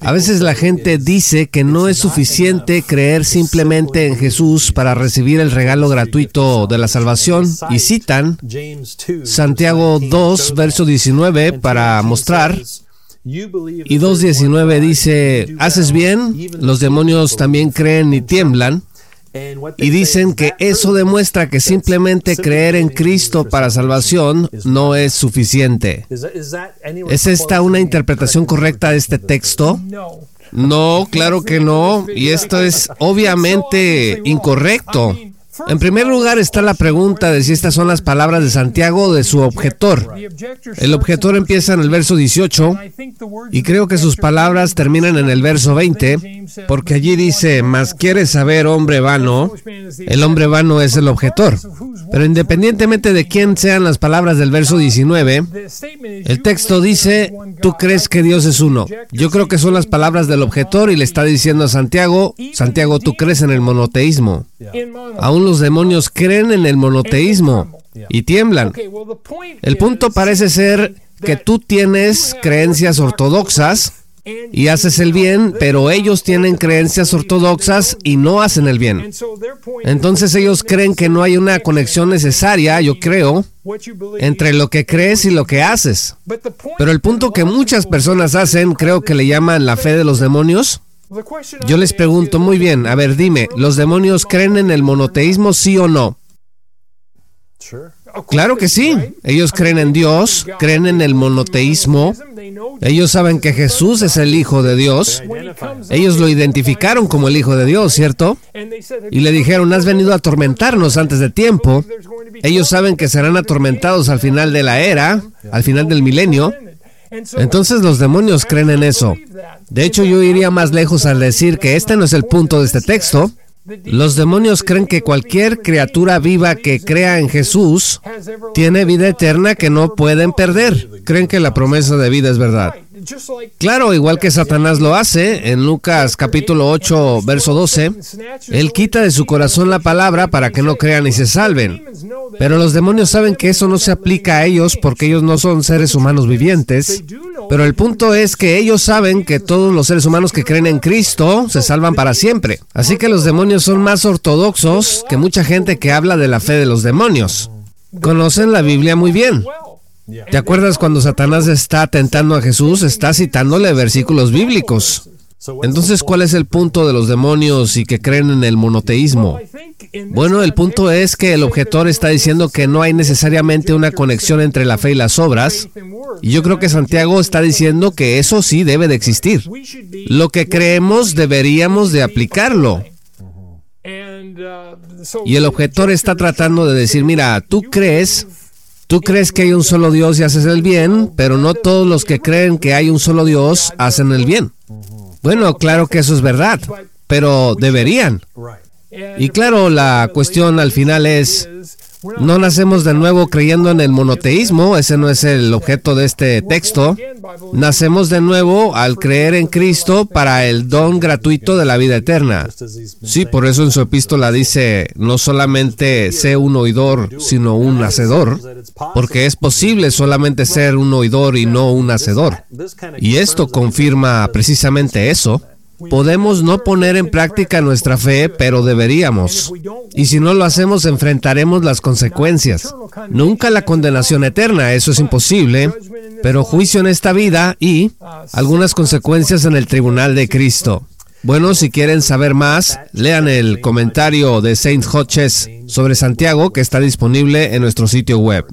A veces la gente dice que no es suficiente creer simplemente en Jesús para recibir el regalo gratuito de la salvación. Y citan Santiago 2, verso 19 para mostrar. Y 2.19 dice, haces bien, los demonios también creen y tiemblan. Y dicen que eso demuestra que simplemente creer en Cristo para salvación no es suficiente. ¿Es esta una interpretación correcta de este texto? No, claro que no. Y esto es obviamente incorrecto. En primer lugar está la pregunta de si estas son las palabras de Santiago o de su objetor. El objetor empieza en el verso 18 y creo que sus palabras terminan en el verso 20 porque allí dice, mas quieres saber hombre vano, el hombre vano es el objetor. Pero independientemente de quién sean las palabras del verso 19, el texto dice, tú crees que Dios es uno. Yo creo que son las palabras del objetor y le está diciendo a Santiago, Santiago, tú crees en el monoteísmo. Aún los demonios creen en el monoteísmo y tiemblan. El punto parece ser que tú tienes creencias ortodoxas y haces el bien, pero ellos tienen creencias ortodoxas y no hacen el bien. Entonces ellos creen que no hay una conexión necesaria, yo creo, entre lo que crees y lo que haces. Pero el punto que muchas personas hacen, creo que le llaman la fe de los demonios, yo les pregunto, muy bien, a ver, dime, ¿los demonios creen en el monoteísmo, sí o no? Claro que sí. Ellos creen en Dios, creen en el monoteísmo. Ellos saben que Jesús es el Hijo de Dios. Ellos lo identificaron como el Hijo de Dios, ¿cierto? Y le dijeron, has venido a atormentarnos antes de tiempo. Ellos saben que serán atormentados al final de la era, al final del milenio. Entonces los demonios creen en eso. De hecho, yo iría más lejos al decir que este no es el punto de este texto. Los demonios creen que cualquier criatura viva que crea en Jesús tiene vida eterna que no pueden perder. Creen que la promesa de vida es verdad. Claro, igual que Satanás lo hace, en Lucas capítulo 8, verso 12, Él quita de su corazón la palabra para que no crean y se salven. Pero los demonios saben que eso no se aplica a ellos porque ellos no son seres humanos vivientes. Pero el punto es que ellos saben que todos los seres humanos que creen en Cristo se salvan para siempre. Así que los demonios son más ortodoxos que mucha gente que habla de la fe de los demonios. Conocen la Biblia muy bien. ¿Te acuerdas cuando Satanás está tentando a Jesús? Está citándole versículos bíblicos. Entonces, ¿cuál es el punto de los demonios y que creen en el monoteísmo? Bueno, el punto es que el objetor está diciendo que no hay necesariamente una conexión entre la fe y las obras, y yo creo que Santiago está diciendo que eso sí debe de existir. Lo que creemos deberíamos de aplicarlo. Y el objetor está tratando de decir, mira, tú crees Tú crees que hay un solo Dios y haces el bien, pero no todos los que creen que hay un solo Dios hacen el bien. Bueno, claro que eso es verdad, pero deberían. Y claro, la cuestión al final es, no nacemos de nuevo creyendo en el monoteísmo, ese no es el objeto de este texto. Nacemos de nuevo al creer en Cristo para el don gratuito de la vida eterna. Sí, por eso en su epístola dice, no solamente sé un oidor, sino un hacedor, porque es posible solamente ser un oidor y no un hacedor. Y esto confirma precisamente eso. Podemos no poner en práctica nuestra fe, pero deberíamos. Y si no lo hacemos, enfrentaremos las consecuencias. Nunca la condenación eterna, eso es imposible, pero juicio en esta vida y algunas consecuencias en el tribunal de Cristo. Bueno, si quieren saber más, lean el comentario de Saint Hodges sobre Santiago que está disponible en nuestro sitio web.